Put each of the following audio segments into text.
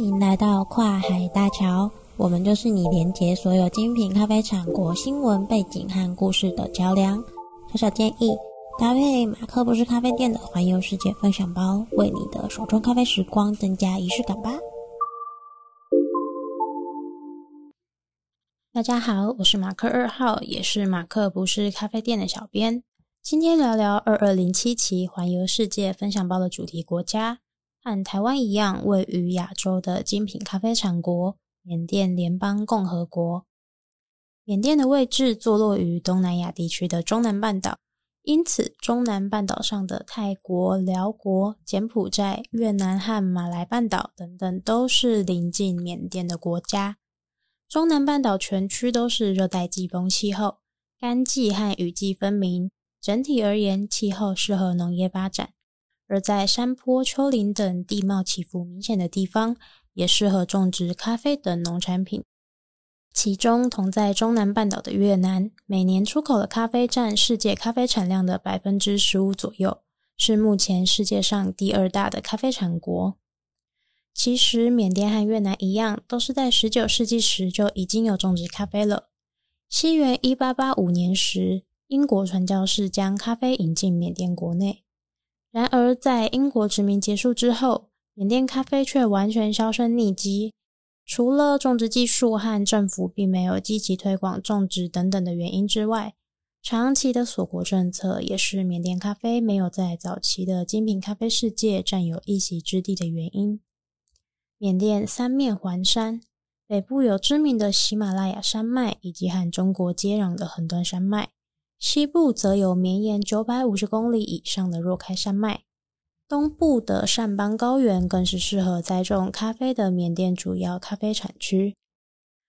欢迎来到跨海大桥，我们就是你连接所有精品咖啡产国新闻背景和故事的桥梁。小小建议，搭配马克不是咖啡店的环游世界分享包，为你的手中咖啡时光增加仪式感吧。大家好，我是马克二号，也是马克不是咖啡店的小编。今天聊聊二二零七期环游世界分享包的主题国家，和台湾一样位于亚洲的精品咖啡产国——缅甸联邦共和国。缅甸的位置坐落于东南亚地区的中南半岛，因此中南半岛上的泰国、寮国、柬埔寨、越南和马来半岛等等，都是邻近缅甸的国家。中南半岛全区都是热带季风气候，干季和雨季分明。整体而言，气候适合农业发展；而在山坡、丘陵等地貌起伏明显的地方，也适合种植咖啡等农产品。其中，同在中南半岛的越南，每年出口的咖啡占世界咖啡产量的百分之十五左右，是目前世界上第二大的咖啡产国。其实，缅甸和越南一样，都是在十九世纪时就已经有种植咖啡了。西元一八八五年时，英国传教士将咖啡引进缅甸国内。然而，在英国殖民结束之后，缅甸咖啡却完全销声匿迹。除了种植技术和政府并没有积极推广种植等等的原因之外，长期的锁国政策也是缅甸咖啡没有在早期的精品咖啡世界占有一席之地的原因。缅甸三面环山，北部有知名的喜马拉雅山脉以及和中国接壤的横断山脉，西部则有绵延九百五十公里以上的若开山脉，东部的善邦高原更是适合栽种咖啡的缅甸主要咖啡产区。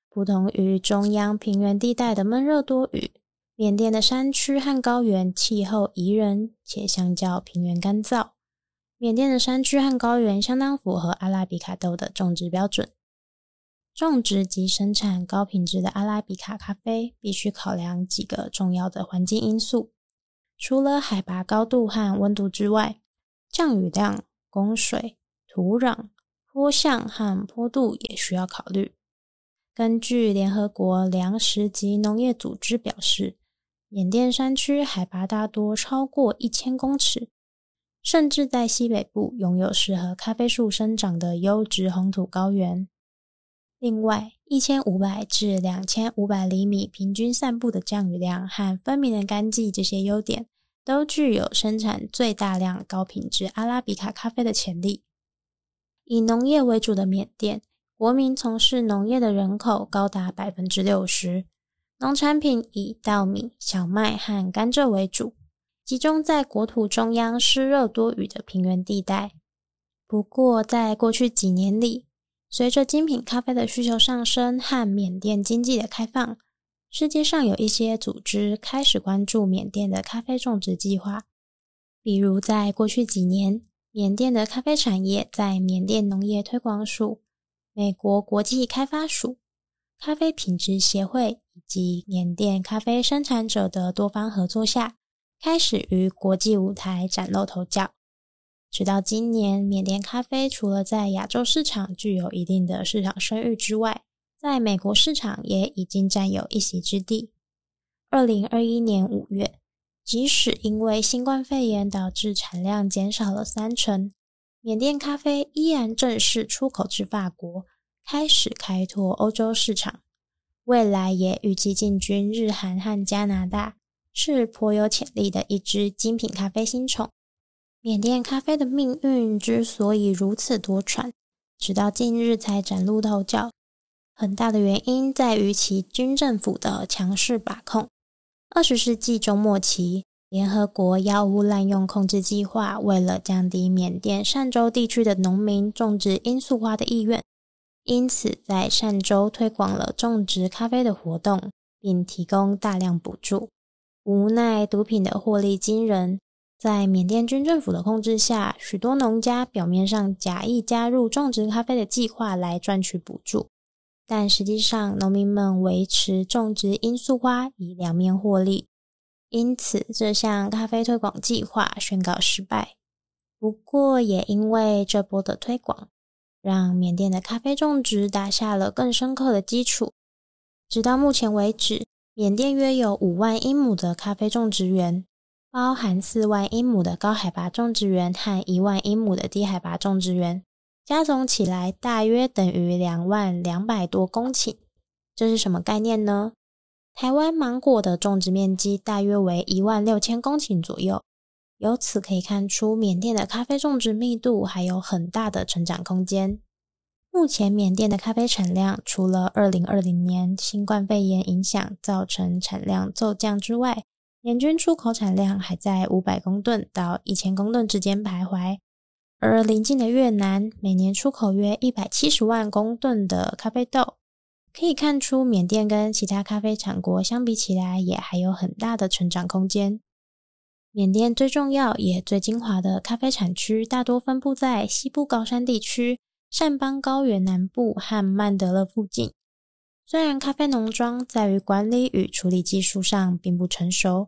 不同于中央平原地带的闷热多雨，缅甸的山区和高原气候宜人，且相较平原干燥。缅甸的山区和高原相当符合阿拉比卡豆的种植标准。种植及生产高品质的阿拉比卡咖啡，必须考量几个重要的环境因素。除了海拔高度和温度之外，降雨量、供水、土壤、坡向和坡度也需要考虑。根据联合国粮食及农业组织表示，缅甸山区海拔大多超过一千公尺。甚至在西北部拥有适合咖啡树生长的优质红土高原。另外，一千五百至两千五百厘米平均散布的降雨量和分明的干季，这些优点都具有生产最大量高品质阿拉比卡咖啡的潜力。以农业为主的缅甸，国民从事农业的人口高达百分之六十，农产品以稻米、小麦和甘蔗为主。集中在国土中央湿热多雨的平原地带。不过，在过去几年里，随着精品咖啡的需求上升和缅甸经济的开放，世界上有一些组织开始关注缅甸的咖啡种植计划。比如，在过去几年，缅甸的咖啡产业在缅甸农业推广署、美国国际开发署、咖啡品质协会以及缅甸咖啡生产者的多方合作下，开始于国际舞台崭露头角。直到今年，缅甸咖啡除了在亚洲市场具有一定的市场声誉之外，在美国市场也已经占有一席之地。二零二一年五月，即使因为新冠肺炎导致产量减少了三成，缅甸咖啡依然正式出口至法国，开始开拓欧洲市场。未来也预计进军日韩和加拿大。是颇有潜力的一支精品咖啡新宠。缅甸咖啡的命运之所以如此多舛，直到近日才崭露头角，很大的原因在于其军政府的强势把控。二十世纪中末期，联合国药物滥用控制计划为了降低缅甸善州地区的农民种植罂粟花的意愿，因此在善州推广了种植咖啡的活动，并提供大量补助。无奈毒品的获利惊人，在缅甸军政府的控制下，许多农家表面上假意加入种植咖啡的计划来赚取补助，但实际上农民们维持种植罂粟花以两面获利，因此这项咖啡推广计划宣告失败。不过也因为这波的推广，让缅甸的咖啡种植打下了更深刻的基础。直到目前为止，缅甸约有五万英亩的咖啡种植园，包含四万英亩的高海拔种植园和一万英亩的低海拔种植园，加总起来大约等于两万两百多公顷。这是什么概念呢？台湾芒果的种植面积大约为一万六千公顷左右。由此可以看出，缅甸的咖啡种植密度还有很大的成长空间。目前，缅甸的咖啡产量除了二零二零年新冠肺炎影响造成产量骤降之外，年均出口产量还在五百公吨到一千公吨之间徘徊。而邻近的越南每年出口约一百七十万公吨的咖啡豆，可以看出缅甸跟其他咖啡产国相比起来，也还有很大的成长空间。缅甸最重要也最精华的咖啡产区，大多分布在西部高山地区、善邦高原南部和曼德勒附近。虽然咖啡农庄在于管理与处理技术上并不成熟，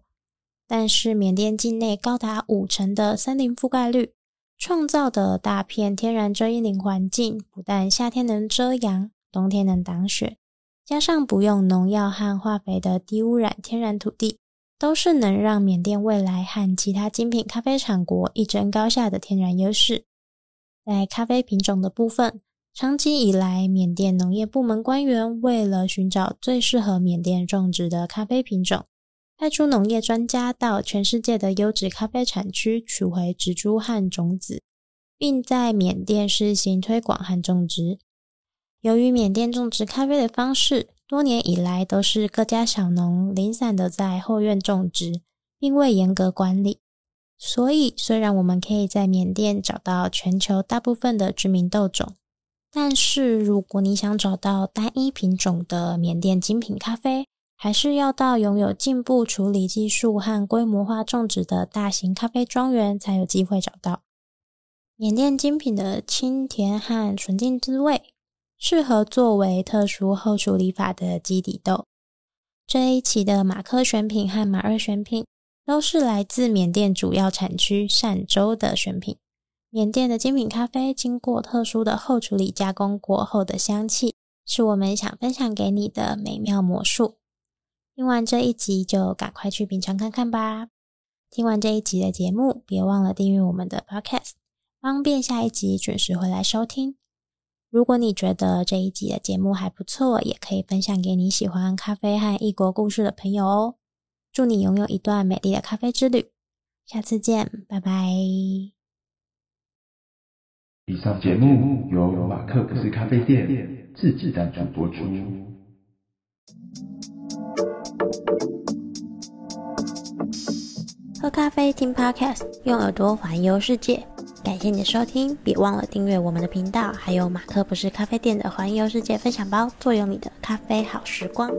但是缅甸境内高达五成的森林覆盖率，创造的大片天然遮阴林环境，不但夏天能遮阳，冬天能挡雪，加上不用农药和化肥的低污染天然土地。都是能让缅甸未来和其他精品咖啡产国一争高下的天然优势。在咖啡品种的部分，长期以来，缅甸农业部门官员为了寻找最适合缅甸种植的咖啡品种，派出农业专家到全世界的优质咖啡产区取回植株和种子，并在缅甸试行推广和种植。由于缅甸种植咖啡的方式，多年以来都是各家小农零散的在后院种植，并未严格管理。所以，虽然我们可以在缅甸找到全球大部分的知名豆种，但是如果你想找到单一品种的缅甸精品咖啡，还是要到拥有进步处理技术和规模化种植的大型咖啡庄园才有机会找到。缅甸精品的清甜和纯净滋味。适合作为特殊后处理法的基底豆。这一期的马克选品和马二选品都是来自缅甸主要产区善州的选品。缅甸的精品咖啡经过特殊的后处理加工过后的香气，是我们想分享给你的美妙魔术。听完这一集就赶快去品尝看看吧。听完这一集的节目，别忘了订阅我们的 Podcast，方便下一集准时回来收听。如果你觉得这一集的节目还不错，也可以分享给你喜欢咖啡和异国故事的朋友哦。祝你拥有一段美丽的咖啡之旅，下次见，拜拜。以上节目由马克不是咖啡店自制赞助播出。喝咖啡，听 Podcast，用耳朵环游世界。感谢你的收听，别忘了订阅我们的频道，还有马克不是咖啡店的环游世界分享包，坐拥你的咖啡好时光。